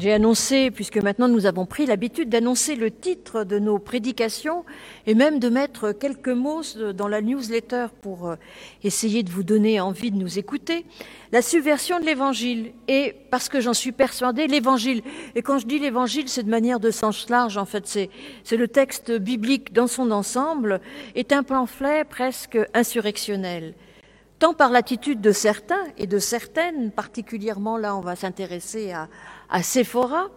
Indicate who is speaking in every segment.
Speaker 1: J'ai annoncé, puisque maintenant nous avons pris l'habitude d'annoncer le titre de nos prédications et même de mettre quelques mots dans la newsletter pour euh, essayer de vous donner envie de nous écouter, la subversion de l'évangile. Et parce que j'en suis persuadée, l'évangile, et quand je dis l'évangile, c'est de manière de sens large, en fait, c'est le texte biblique dans son ensemble, est un pamphlet presque insurrectionnel. Tant par l'attitude de certains et de certaines, particulièrement là on va s'intéresser à, à Séphora,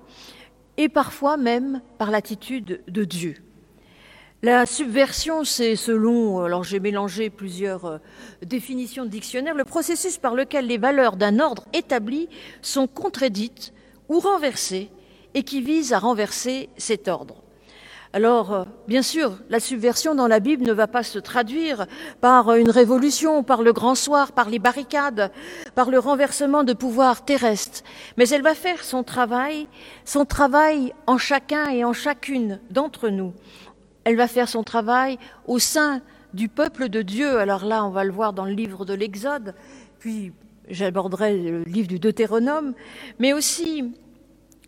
Speaker 1: et parfois même par l'attitude de Dieu. La subversion, c'est selon, alors j'ai mélangé plusieurs euh, définitions de dictionnaire, le processus par lequel les valeurs d'un ordre établi sont contredites ou renversées et qui vise à renverser cet ordre. Alors, euh, bien sûr, la subversion dans la Bible ne va pas se traduire par une révolution, par le grand soir, par les barricades, par le renversement de pouvoir terrestre, mais elle va faire son travail, son travail en chacun et en chacune d'entre nous. Elle va faire son travail au sein du peuple de Dieu. Alors là, on va le voir dans le livre de l'Exode, puis j'aborderai le livre du Deutéronome, mais aussi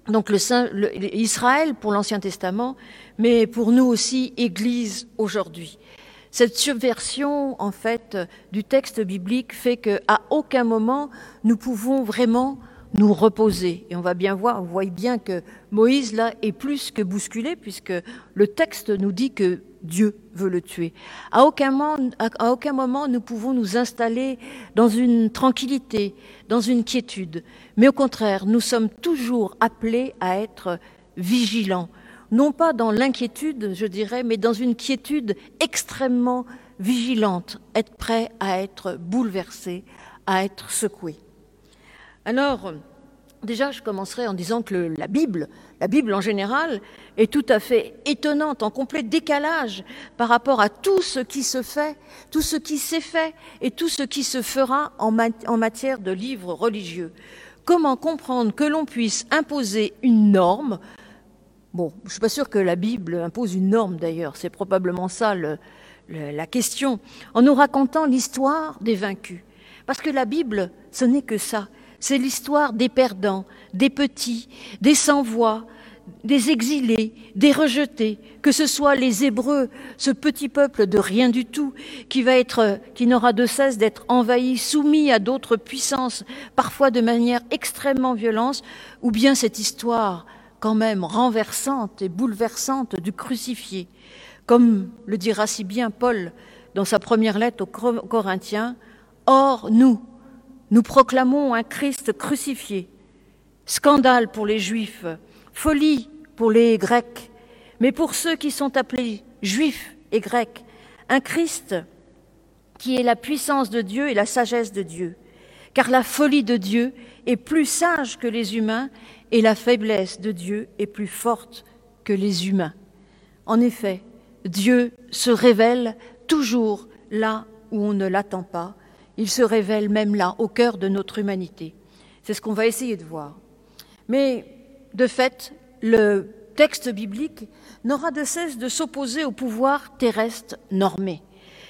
Speaker 1: donc le Israël pour l'Ancien Testament, mais pour nous aussi Église aujourd'hui. Cette subversion, en fait, du texte biblique fait qu'à aucun moment nous pouvons vraiment nous reposer. Et on va bien voir, on voit bien que Moïse, là, est plus que bousculé, puisque le texte nous dit que Dieu veut le tuer. À aucun, moment, à aucun moment nous pouvons nous installer dans une tranquillité, dans une quiétude. Mais au contraire, nous sommes toujours appelés à être vigilants. Non pas dans l'inquiétude, je dirais, mais dans une quiétude extrêmement vigilante, être prêt à être bouleversé, à être secoué. Alors, déjà, je commencerai en disant que la Bible, la Bible en général, est tout à fait étonnante, en complet décalage par rapport à tout ce qui se fait, tout ce qui s'est fait et tout ce qui se fera en, matière de livres religieux. Comment comprendre que l'on puisse imposer une norme? Bon, je ne suis pas sûre que la Bible impose une norme d'ailleurs, c'est probablement ça la question, en nous racontant l'histoire des vaincus. Parce que la Bible, ce n'est que ça. C'est l'histoire des perdants, des petits, des sans-voix, des exilés, des rejetés, que ce soit les Hébreux, ce petit peuple de rien du tout, qui va être, qui n'aura de cesse d'être envahi, soumis à d'autres puissances, parfois de manière extrêmement violente, ou bien cette histoire quand même renversante et bouleversante du crucifié, comme le dira si bien Paul dans sa première lettre aux Corinthiens, Or, nous, nous proclamons un Christ crucifié. Scandale pour les Juifs, folie pour les Grecs, mais pour ceux qui sont appelés Juifs et Grecs, un Christ qui est la puissance de Dieu et la sagesse de Dieu. Car la folie de Dieu est plus sage que les humains et la faiblesse de Dieu est plus forte que les humains. En effet, Dieu se révèle toujours là où on ne l'attend pas il se révèle même là, au cœur de notre humanité. C'est ce qu'on va essayer de voir. Mais de fait, le texte biblique n'aura de cesse de s'opposer au pouvoir terrestre normé.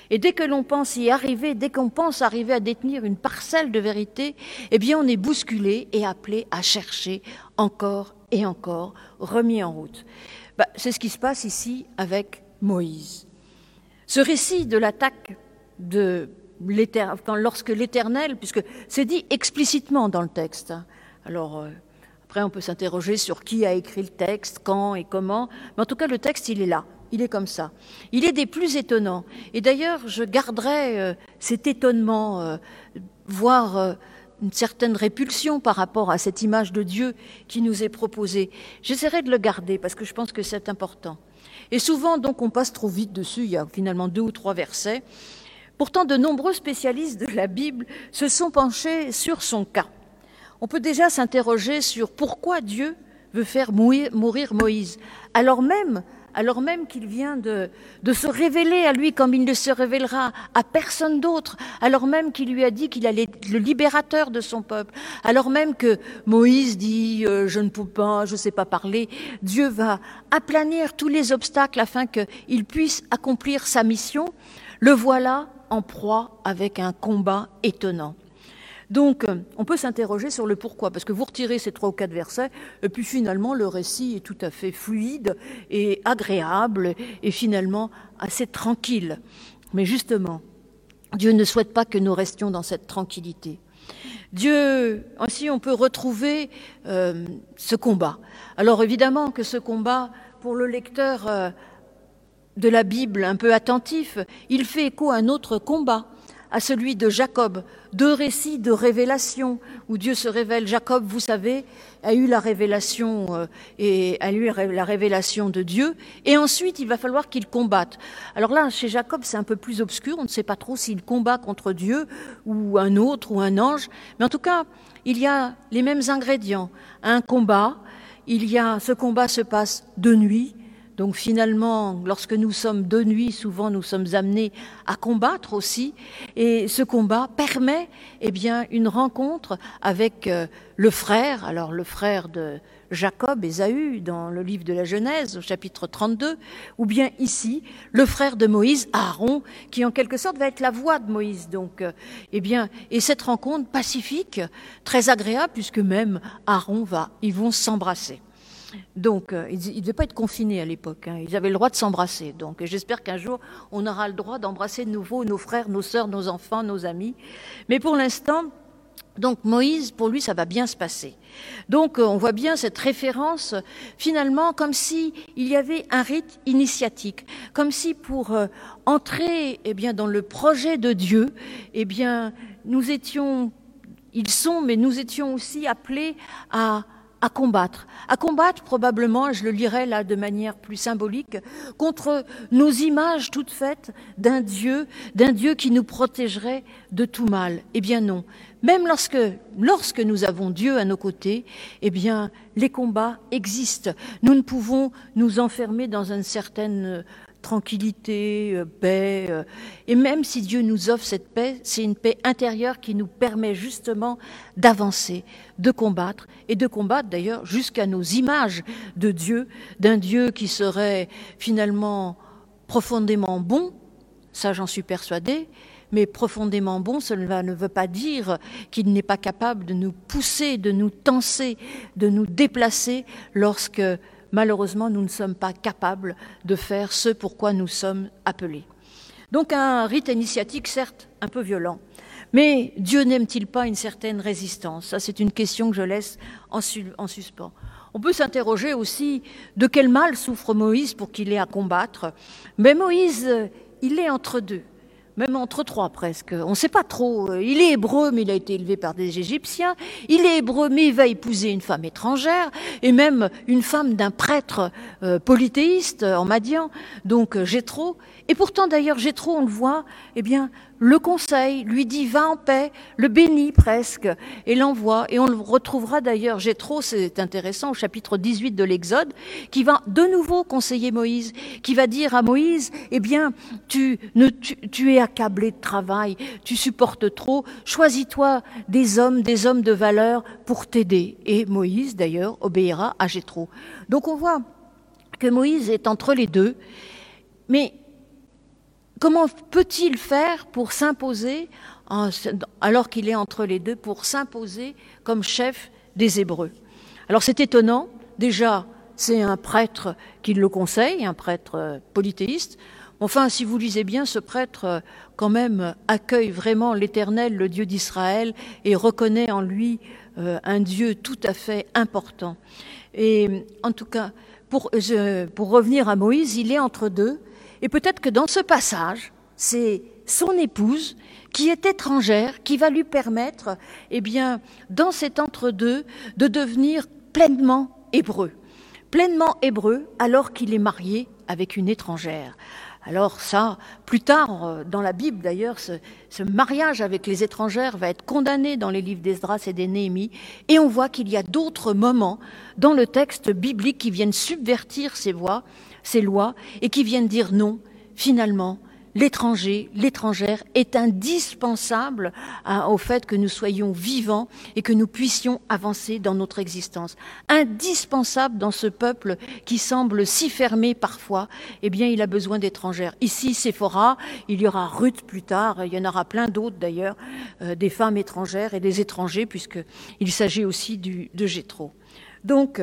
Speaker 1: Et dès que l'on pense y arriver, dès qu'on pense arriver à détenir une parcelle de vérité, eh bien on est bousculé et appelé à chercher encore et encore, remis en route. Bah, c'est ce qui se passe ici avec Moïse. Ce récit de l'attaque de lorsque l'Éternel, puisque c'est dit explicitement dans le texte. Hein. Alors, euh, après, on peut s'interroger sur qui a écrit le texte, quand et comment, mais en tout cas, le texte, il est là, il est comme ça. Il est des plus étonnants. Et d'ailleurs, je garderai euh, cet étonnement, euh, voire une certaine répulsion par rapport à cette image de Dieu qui nous est proposée. J'essaierai de le garder parce que je pense que c'est important. Et souvent, donc, on passe trop vite dessus. Il y a finalement deux ou trois versets. Pourtant, de nombreux spécialistes de la Bible se sont penchés sur son cas. On peut déjà s'interroger sur pourquoi Dieu veut faire mourir Moïse, alors même, alors même qu'il vient de, se révéler à lui comme il ne se révélera à personne d'autre, alors même qu'il lui a dit qu'il allait être le libérateur de son peuple, alors même que Moïse dit euh, je ne peux pas, je ne sais pas parler, Dieu va aplanir tous les obstacles afin qu'il puisse accomplir sa mission. Le voilà en proie avec un combat étonnant. Donc, on peut s'interroger sur le pourquoi, parce que vous retirez ces trois ou quatre versets, et puis finalement, le récit est tout à fait fluide et agréable, et finalement assez tranquille. Mais justement, Dieu ne souhaite pas que nous restions dans cette tranquillité. Dieu, ainsi on peut retrouver euh, ce combat. Alors évidemment que ce combat, pour le lecteur euh, de la Bible un peu attentif, il fait écho à un autre combat, à celui de Jacob, deux récits de révélation où Dieu se révèle. Jacob, vous savez, a eu la révélation euh, et a eu la révélation de Dieu, et ensuite il va falloir qu'il combatte. Alors là, chez Jacob, c'est un peu plus obscur. On ne sait pas trop s'il combat contre Dieu ou un autre ou un ange, mais en tout cas, il y a les mêmes ingrédients. Un combat. Il y a ce combat se passe de nuit. Donc finalement, lorsque nous sommes de nuit, souvent nous sommes amenés à combattre aussi. Et ce combat permet eh bien, une rencontre avec euh, le frère, alors le frère de Jacob, Ésaü, dans le livre de la Genèse, au chapitre 32, ou bien ici, le frère de Moïse, Aaron, qui en quelque sorte va être la voix de Moïse. Donc, euh, eh bien, et cette rencontre pacifique, très agréable, puisque même Aaron va, ils vont s'embrasser. Donc, euh, ils ne devaient pas être confinés à l'époque. Hein. Ils avaient le droit de s'embrasser. Donc, j'espère qu'un jour, on aura le droit d'embrasser de nouveau nos frères, nos sœurs, nos enfants, nos amis. Mais pour l'instant, donc Moïse, pour lui, ça va bien se passer. Donc, euh, on voit bien cette référence, finalement, comme si il y avait un rite initiatique, comme si pour euh, entrer, eh bien, dans le projet de Dieu, eh bien, nous étions, ils sont, mais nous étions aussi appelés à à combattre. À combattre probablement, je le lirai là de manière plus symbolique, contre nos images toutes faites d'un Dieu, d'un Dieu qui nous protégerait de tout mal. Eh bien non. Même lorsque, lorsque nous avons Dieu à nos côtés, eh bien, les combats existent. Nous ne pouvons nous enfermer dans une certaine tranquillité, euh, paix. Euh, et même si Dieu nous offre cette paix, c'est une paix intérieure qui nous permet justement d'avancer, de combattre, et de combattre d'ailleurs jusqu'à nos images de Dieu, d'un Dieu qui serait finalement profondément bon, ça j'en suis persuadée, mais profondément bon, cela ne veut pas dire qu'il n'est pas capable de nous pousser, de nous tenser, de nous déplacer lorsque malheureusement, nous ne sommes pas capables de faire ce pour quoi nous sommes appelés. Donc un rite initiatique, certes, un peu violent. Mais Dieu n'aime-t-il pas une certaine résistance? Ça, c'est une question que je laisse en, en suspens. On peut s'interroger aussi de quel mal souffre Moïse pour qu'il ait à combattre? Mais Moïse, il est entre deux même entre trois presque. On ne sait pas trop. Il est hébreu, mais il a été élevé par des Égyptiens. Il est hébreu, mais il va épouser une femme étrangère, et même une femme d'un prêtre euh, polythéiste en Madian, donc euh, Jétro. Et pourtant, d'ailleurs, Jétro, on le voit, eh bien, le conseil, lui dit va en paix, le bénit presque, et l'envoie. Et on le retrouvera d'ailleurs, Jétro, c'est intéressant, au chapitre 18 de l'Exode, qui va de nouveau conseiller Moïse, qui va dire à Moïse, eh bien, tu, tu, es accablé de travail, tu supportes trop, choisis-toi des hommes, des hommes de valeur pour t'aider. Et Moïse, d'ailleurs, obéira à Jétro. Donc on voit que Moïse est entre les deux, mais Comment peut-il faire pour s'imposer, alors qu'il est entre les deux, pour s'imposer comme chef des Hébreux? Alors c'est étonnant, déjà c'est un prêtre qui le conseille, un prêtre euh, polythéiste. Enfin, si vous lisez bien, ce prêtre euh, quand même accueille vraiment l'Éternel, le Dieu d'Israël, et reconnaît en lui euh, un Dieu tout à fait important. Et en tout cas, pour, pour revenir à Moïse, il est entre deux. Et peut-être que dans ce passage, c'est son épouse qui est étrangère, qui va lui permettre, eh bien, dans cet entre-deux, de devenir pleinement hébreu. Pleinement hébreu alors qu'il est marié avec une étrangère. Alors ça, plus tard, euh, dans la Bible d'ailleurs, ce, mariage avec les étrangères va être condamné dans les livres d'Esdras et des Néhémie, et on voit qu'il y a d'autres moments dans le texte biblique qui viennent subvertir ces voies ces lois et qui viennent dire non, finalement, l'étranger, l'étrangère est indispensable au fait que nous soyons vivants et que nous puissions avancer dans notre existence. Indispensable dans ce peuple qui semble si fermé parfois, eh bien, il a besoin d'étrangères. Ici, Sephora, il y aura Ruth plus tard, il y en aura plein d'autres d'ailleurs, euh, des femmes étrangères et des étrangers, puisqu'il s'agit aussi de Gétro. Donc,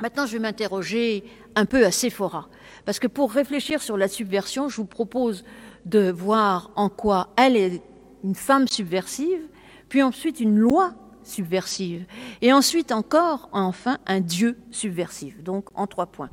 Speaker 1: maintenant, je vais m'interroger un peu à Sephora. Parce que pour réfléchir sur la subversion, je vous propose de voir en quoi elle est une femme subversive, puis ensuite une loi subversive, et ensuite encore, enfin, un Dieu subversif. Donc, en trois points.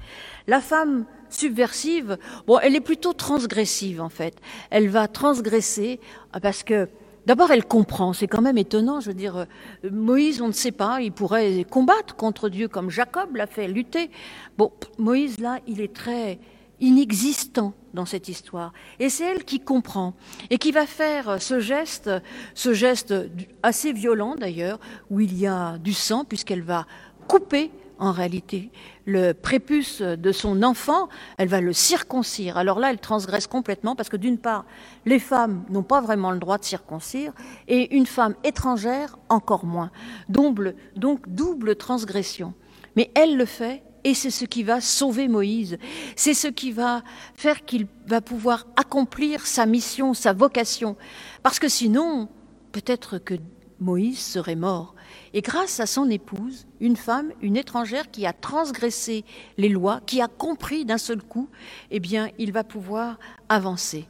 Speaker 1: La femme subversive, bon, elle est plutôt transgressive en fait. Elle va transgresser parce que D'abord, elle comprend, c'est quand même étonnant, je veux dire, euh, Moïse, on ne sait pas, il pourrait combattre contre Dieu comme Jacob l'a fait, lutter. Bon, Moïse, là, il est très inexistant dans cette histoire. Et c'est elle qui comprend et qui va faire ce geste, ce geste assez violent d'ailleurs, où il y a du sang, puisqu'elle va couper en réalité le prépuce de son enfant, elle va le circoncire. Alors là, elle transgresse complètement parce que d'une part, les femmes n'ont pas vraiment le droit de circoncire et une femme étrangère encore moins. Double, donc double transgression. Mais elle le fait et c'est ce qui va sauver Moïse. C'est ce qui va faire qu'il va pouvoir accomplir sa mission, sa vocation. Parce que sinon, peut-être que Moïse serait mort. Et grâce à son épouse, une femme, une étrangère qui a transgressé les lois, qui a compris d'un seul coup, eh bien, il va pouvoir avancer.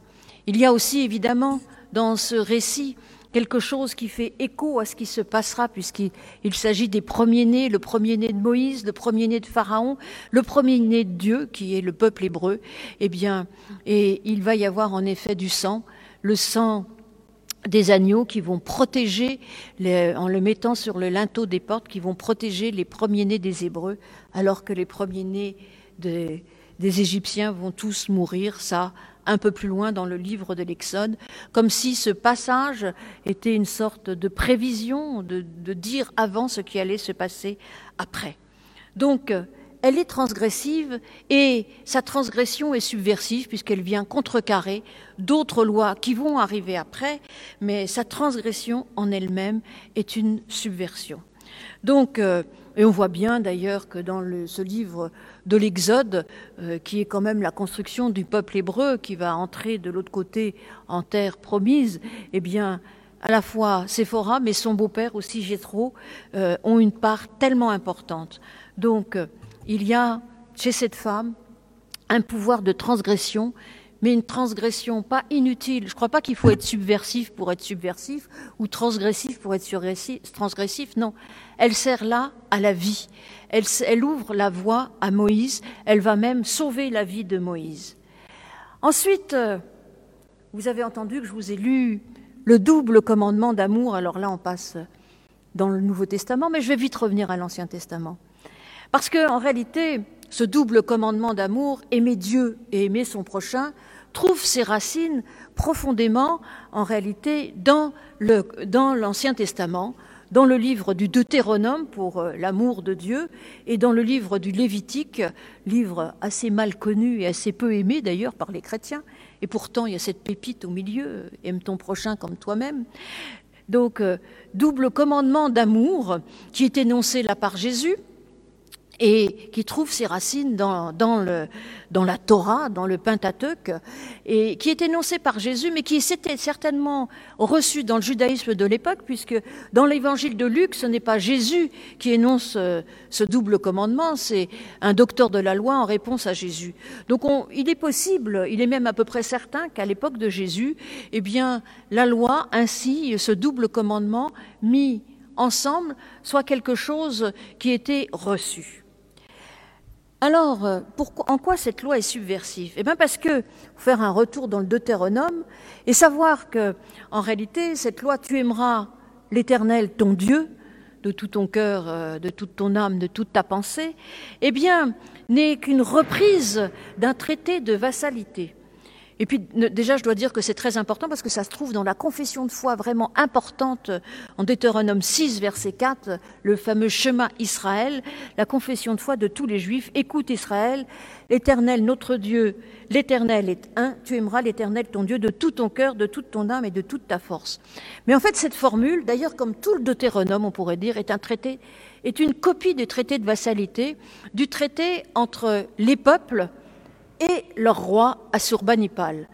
Speaker 1: Il y a aussi évidemment dans ce récit quelque chose qui fait écho à ce qui se passera, puisqu'il s'agit des premiers-nés, le premier-né de Moïse, le premier-né de Pharaon, le premier-né de Dieu, qui est le peuple hébreu. Eh bien, et il va y avoir en effet du sang, le sang des agneaux qui vont protéger, en le mettant sur le linteau des portes, qui vont protéger les premiers-nés des Hébreux, alors que les premiers-nés des, Égyptiens vont tous mourir, ça un peu plus loin dans le livre de l'Exode, comme si ce passage était une sorte de prévision, de dire avant ce qui allait se passer après. Donc, elle est transgressive et sa transgression est subversive puisqu'elle vient contrecarrer d'autres lois qui vont arriver après, mais sa transgression en elle-même est une subversion. Donc, euh, et on voit bien d'ailleurs que dans ce livre de l'Exode, euh, qui est quand même la construction du peuple hébreu qui va entrer de l'autre côté en terre promise, eh bien, à la fois Séphora, mais son beau-père aussi Jéthro, euh, ont une part tellement importante. Donc, il y a chez cette femme un pouvoir de transgression, mais une transgression pas inutile. Je ne crois pas qu'il faut être subversif pour être subversif ou transgressif pour être transgressif. Non, elle sert là à la vie. Elle, ouvre la voie à Moïse. Elle va même sauver la vie de Moïse. Ensuite, euh, vous avez entendu que je vous ai lu le double commandement d'amour. Alors là, on passe dans le Nouveau Testament, mais je vais vite revenir à l'Ancien Testament. Parce qu'en réalité, ce double commandement d'amour, aimer Dieu et aimer son prochain, trouve ses racines profondément, en réalité, dans l'Ancien Testament, dans le livre du Deutéronome pour euh, l'amour de Dieu et dans le livre du Lévitique, livre assez mal connu et assez peu aimé d'ailleurs par les chrétiens. Et pourtant, il y a cette pépite au milieu, aime ton prochain comme toi-même. Donc, euh, double commandement d'amour qui est énoncé là par Jésus, et qui trouve ses racines dans, dans, le, dans la Torah, dans le Pentateuque, et qui est énoncé par Jésus, mais qui s'était certainement reçu dans le judaïsme de l'époque, puisque dans l'évangile de Luc, ce n'est pas Jésus qui énonce euh, ce double commandement, c'est un docteur de la loi en réponse à Jésus. Donc on, il est possible, il est même à peu près certain qu'à l'époque de Jésus, eh bien, la loi, ainsi, ce double commandement mis ensemble, soit quelque chose qui était reçu. Alors, euh, en quoi cette loi est subversive? Eh bien parce que, faire un retour dans le Deutéronome et savoir que, en réalité, cette loi, tu aimeras l'Éternel, ton Dieu, de tout ton cœur, euh, de toute ton âme, de toute ta pensée, eh bien, n'est qu'une reprise d'un traité de vassalité. Et puis déjà, je dois dire que c'est très important parce que ça se trouve dans la confession de foi vraiment importante en Deutéronome 6, verset 4, le fameux chemin Israël, la confession de foi de tous les Juifs. Écoute Israël, l'Éternel, notre Dieu, l'Éternel est un, tu aimeras l'Éternel, ton Dieu, de tout ton cœur, de toute ton âme et de toute ta force. Mais en fait, cette formule, d'ailleurs comme tout le Deutéronome, on pourrait dire, est un traité, est une copie du traité de vassalité, du traité entre les peuples, et leur roi Assurbanipal.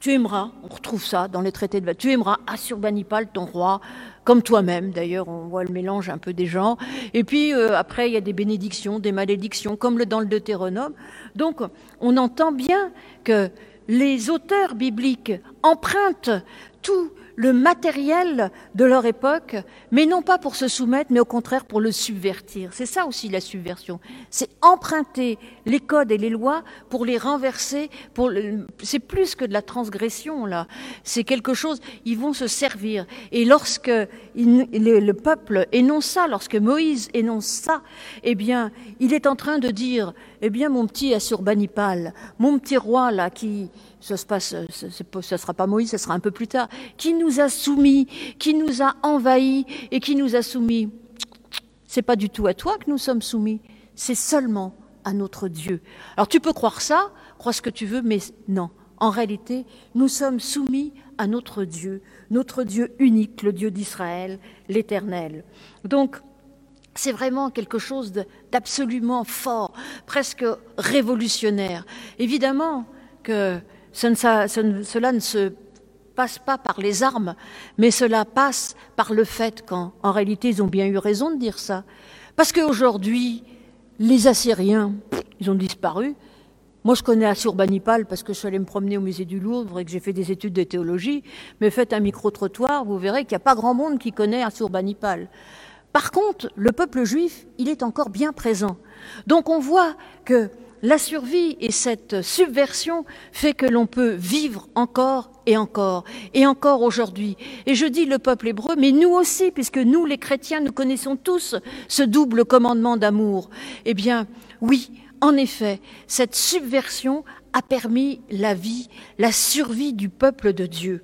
Speaker 1: Tu aimeras, on retrouve ça dans les traités de tu aimeras Assurbanipal, ton roi, comme toi-même. D'ailleurs, on voit le mélange un peu des gens. Et puis euh, après, il y a des bénédictions, des malédictions, comme le dans le Deutéronome. Donc, on entend bien que les auteurs bibliques empruntent tout le matériel de leur époque, mais non pas pour se soumettre, mais au contraire pour le subvertir. C'est ça aussi la subversion. C'est emprunter les codes et les lois pour les renverser. Pour C'est plus que de la transgression là. C'est quelque chose. Ils vont se servir. Et lorsque le peuple énonce ça, lorsque Moïse énonce ça, eh bien, il est en train de dire, eh bien, mon petit Assurbanipal, mon petit roi là qui ça se passe, ce ne sera pas Moïse, ce sera un peu plus tard, qui nous a soumis, qui nous a envahis et qui nous a soumis? C'est pas du tout à toi que nous sommes soumis, c'est seulement à notre Dieu. Alors tu peux croire ça, croire ce que tu veux, mais non. En réalité, nous sommes soumis à notre Dieu, notre Dieu unique, le Dieu d'Israël, l'Éternel. Donc, c'est vraiment quelque chose d'absolument fort, presque révolutionnaire. Évidemment que cela ne se passe pas par les armes, mais cela passe par le fait qu'en réalité, ils ont bien eu raison de dire ça. Parce qu'aujourd'hui, les Assyriens, ils ont disparu. Moi, je connais Assurbanipal parce que je suis allée me promener au musée du Louvre et que j'ai fait des études de théologie. Mais faites un micro-trottoir, vous verrez qu'il n'y a pas grand monde qui connaît Assurbanipal. Par contre, le peuple juif, il est encore bien présent. Donc on voit que la survie et cette subversion fait que l'on peut vivre encore et encore et encore aujourd'hui. Et je dis le peuple hébreu, mais nous aussi, puisque nous, les chrétiens, nous connaissons tous ce double commandement d'amour. Eh bien, oui, en effet, cette subversion a permis la vie, la survie du peuple de Dieu.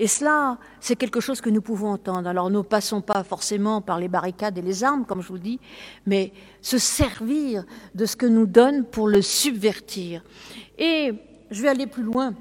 Speaker 1: Et cela, c'est quelque chose que nous pouvons entendre. Alors ne passons pas forcément par les barricades et les armes, comme je vous dis, mais se servir de ce que nous donne pour le subvertir. Et je vais aller plus loin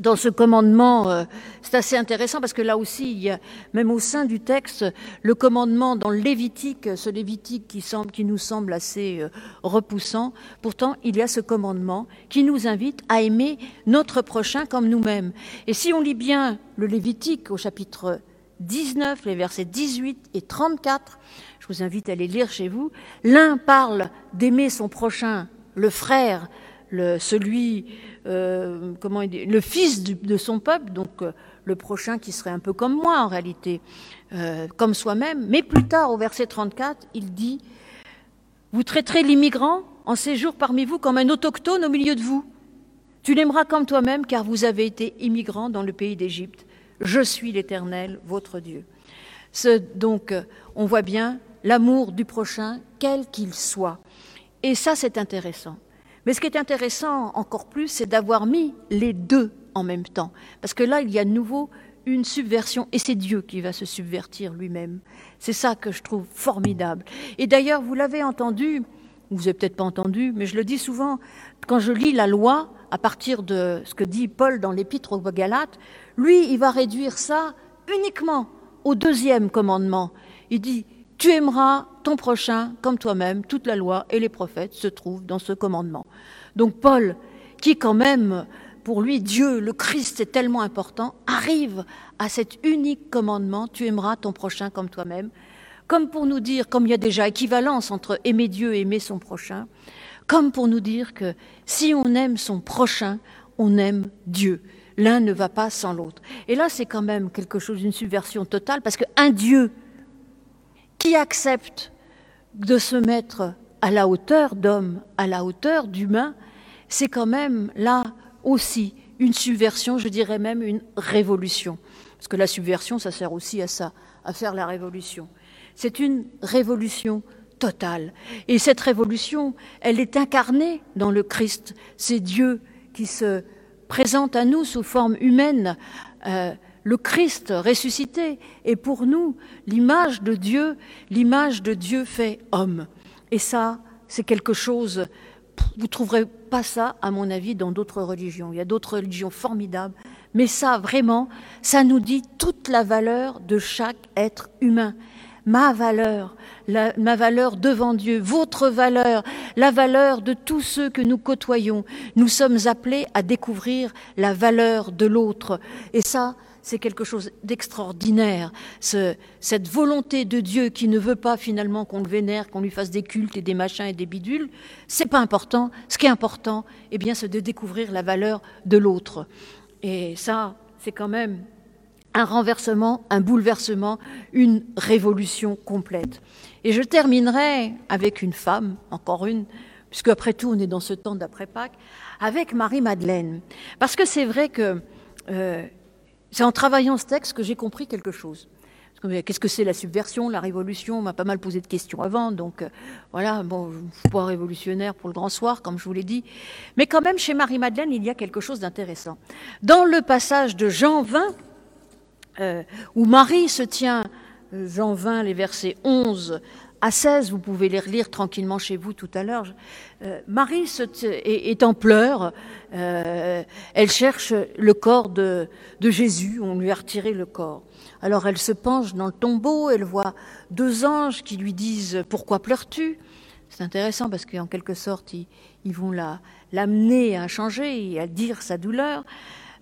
Speaker 1: dans ce commandement, euh, c'est assez intéressant parce que là aussi, même au sein du texte, le commandement dans le Lévitique, ce Lévitique qui nous semble assez euh, repoussant, pourtant il y a ce commandement qui nous invite à aimer notre prochain comme nous-mêmes. Et si on lit bien le Lévitique au chapitre 19, les versets 18 et 34, je vous invite à les lire chez vous, l'un parle d'aimer son prochain, le frère, le, celui euh, comment le fils de son peuple, donc euh, le prochain qui serait un peu comme moi en réalité, euh, comme soi-même. Mais plus tard, au verset 34, il dit Vous traiterez l'immigrant en séjour parmi vous comme un autochtone au milieu de vous. Tu l'aimeras comme toi-même, car vous avez été immigrant dans le pays d'Égypte. Je suis l'Éternel, votre Dieu. donc, on voit bien l'amour du prochain, quel qu'il soit. Et ça, c'est intéressant. Mais ce qui est intéressant encore plus, c'est d'avoir mis les deux en même temps. Parce que là, il y a de nouveau une subversion, et c'est Dieu qui va se subvertir lui-même. C'est ça que je trouve formidable. Et d'ailleurs, vous l'avez entendu, vous n'avez peut-être pas entendu, mais je le dis souvent, quand je lis la loi, à partir de ce que dit Paul dans l'épître aux Galates, lui, il va réduire ça uniquement au deuxième commandement. Il dit, tu aimeras ton prochain comme toi-même. Toute la loi et les prophètes se trouvent dans ce commandement. Donc Paul, qui quand même, pour lui, Dieu, le Christ est tellement important, arrive à cet unique commandement, tu aimeras ton prochain comme toi-même, comme pour nous dire, comme il y a déjà équivalence entre aimer Dieu et aimer son prochain, comme pour nous dire que si on aime son prochain, on aime Dieu. L'un ne va pas sans l'autre. Et là, c'est quand même quelque chose, d'une subversion totale, parce qu'un Dieu qui accepte de se mettre à la hauteur d'homme, à la hauteur d'humain, c'est quand même là aussi une subversion, je dirais même une révolution. Parce que la subversion, ça sert aussi à ça, à faire la révolution. C'est une révolution totale. Et cette révolution, elle est incarnée dans le Christ. C'est Dieu qui se présente à nous sous forme humaine euh, le Christ ressuscité est pour nous l'image de Dieu, l'image de Dieu fait homme. Et ça, c'est quelque chose, vous ne trouverez pas ça, à mon avis, dans d'autres religions. Il y a d'autres religions formidables, mais ça, vraiment, ça nous dit toute la valeur de chaque être humain. Ma valeur, ma valeur devant Dieu, votre valeur, la valeur de tous ceux que nous côtoyons. Nous sommes appelés à découvrir la valeur de l'autre. Et ça, c'est quelque chose d'extraordinaire. Ce, cette volonté de Dieu qui ne veut pas finalement qu'on le vénère, qu'on lui fasse des cultes et des machins et des bidules, c'est pas important. Ce qui est important, eh bien, c'est de découvrir la valeur de l'autre. Et ça, c'est quand même un renversement, un bouleversement, une révolution complète. Et je terminerai avec une femme, encore une, puisque après tout on est dans ce temps d'après Pâques, avec Marie-Madeleine. Parce que c'est vrai que euh, c'est en travaillant ce texte que j'ai compris quelque chose. Qu'est-ce que c'est la subversion, la révolution? On m'a pas mal posé de questions avant, donc euh, voilà, bon, pas révolutionnaire pour le grand soir, comme je vous l'ai dit. Mais quand même, chez Marie-Madeleine, il y a quelque chose d'intéressant. Dans le passage de Jean 20, euh, où Marie se tient, euh, Jean 20, les versets 11 à 16, vous pouvez les relire tranquillement chez vous tout à l'heure. Euh, Marie est, en pleurs, elle cherche le corps de, Jésus, on lui a retiré le corps. Alors elle se penche dans le tombeau, elle voit deux anges qui lui disent Pourquoi pleures-tu? C'est intéressant parce qu'en quelque sorte, ils, ils vont l'amener à changer et à dire sa douleur.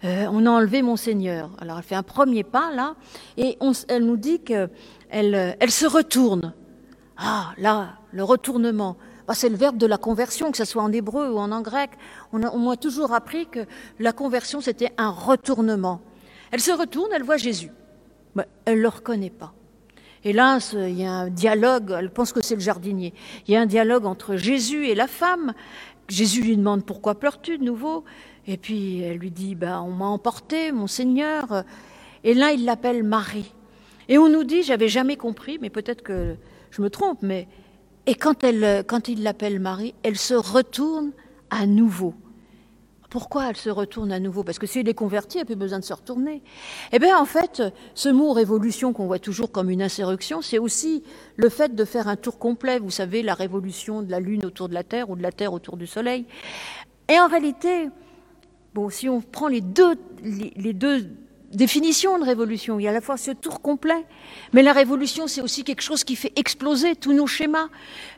Speaker 1: Euh, on a enlevé mon Seigneur. Alors elle fait un premier pas là, et elle nous dit qu'elle elle se retourne. Ah, là, le retournement. Bah, c'est le verbe de la conversion, que ce soit en hébreu ou en, grec. On, m'a toujours appris que la conversion, c'était un retournement. Elle se retourne, elle voit Jésus. Mais elle ne le reconnaît pas. Et là, il y a un dialogue, elle pense que c'est le jardinier. Il y a un dialogue entre Jésus et la femme. Jésus lui demande pourquoi pleures-tu de nouveau? Et puis elle lui dit, bah, on m'a emporté, mon Seigneur. Et là, il l'appelle Marie. Et on nous dit, j'avais jamais compris, mais peut-être que je me trompe, mais et quand, elle, quand il l'appelle Marie, elle se retourne à nouveau. Pourquoi elle se retourne à nouveau? Parce que si elle est convertie, elle n'a plus besoin de se retourner. Eh bien, en fait, ce mot révolution qu'on voit toujours comme une insurrection, c'est aussi le fait de faire un tour complet. Vous savez, la révolution de la Lune autour de la Terre ou de la Terre autour du Soleil. Et en réalité, Bon, si on prend les deux, les, deux définition de révolution. Il y a à la fois ce tour complet, mais la révolution, c'est aussi quelque chose qui fait exploser tous nos schémas.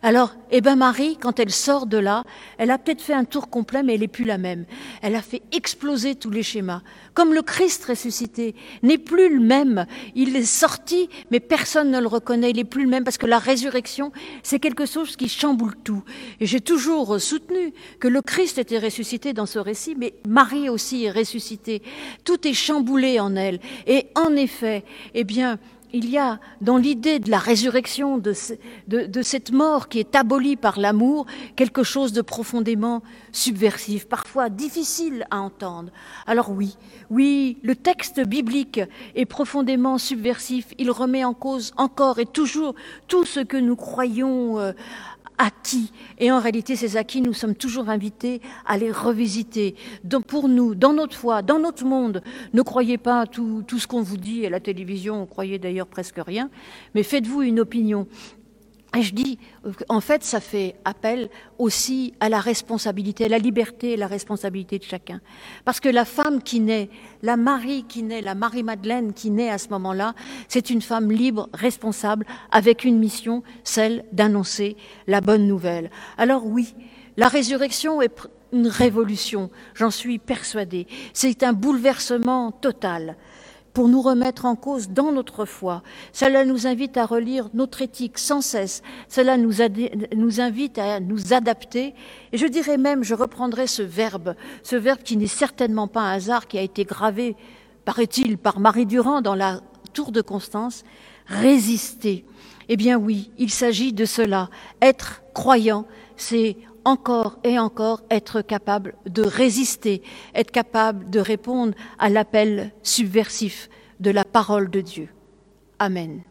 Speaker 1: Alors, eh ben Marie, quand elle sort de là, elle a peut-être fait un tour complet, mais elle n'est plus la même. Elle a fait exploser tous les schémas. Comme le Christ ressuscité n'est plus le même. Il est sorti, mais personne ne le reconnaît. Il n'est plus le même parce que la résurrection, c'est quelque chose qui chamboule tout. Et j'ai toujours soutenu que le Christ était ressuscité dans ce récit, mais Marie aussi est ressuscitée. Tout est chamboulé elle. Et en effet, eh bien, il y a dans l'idée de la résurrection, de, de, cette mort qui est abolie par l'amour, quelque chose de profondément subversif, parfois difficile à entendre. Alors oui, oui, le texte biblique est profondément subversif, il remet en cause encore et toujours tout ce que nous croyons euh, acquis. Et en réalité, ces acquis, nous sommes toujours invités à les revisiter. Pour nous, dans notre foi, dans notre monde, ne croyez pas tout, ce qu'on vous dit à la télévision, croyez d'ailleurs presque rien, mais faites-vous une opinion. Et je dis, en fait, ça fait appel aussi à la responsabilité, à la liberté et la responsabilité de chacun. Parce que la femme qui naît, la Marie qui naît, la Marie-Madeleine qui naît à ce moment-là, c'est une femme libre, responsable, avec une mission, celle d'annoncer la bonne nouvelle. Alors oui, la résurrection est une révolution, j'en suis persuadée. C'est un bouleversement total pour nous remettre en cause dans notre foi. Cela nous invite à relire notre éthique sans cesse. Cela nous, invite à nous adapter. Et je dirais même, je reprendrai ce verbe, ce verbe qui n'est certainement pas un hasard, qui a été gravé, paraît-il, par Marie Durand dans la Tour de Constance, résister. Eh bien oui, il s'agit de cela. Être croyant, c'est encore et encore être capable de résister, être capable de répondre à l'appel subversif de la parole de Dieu. Amen.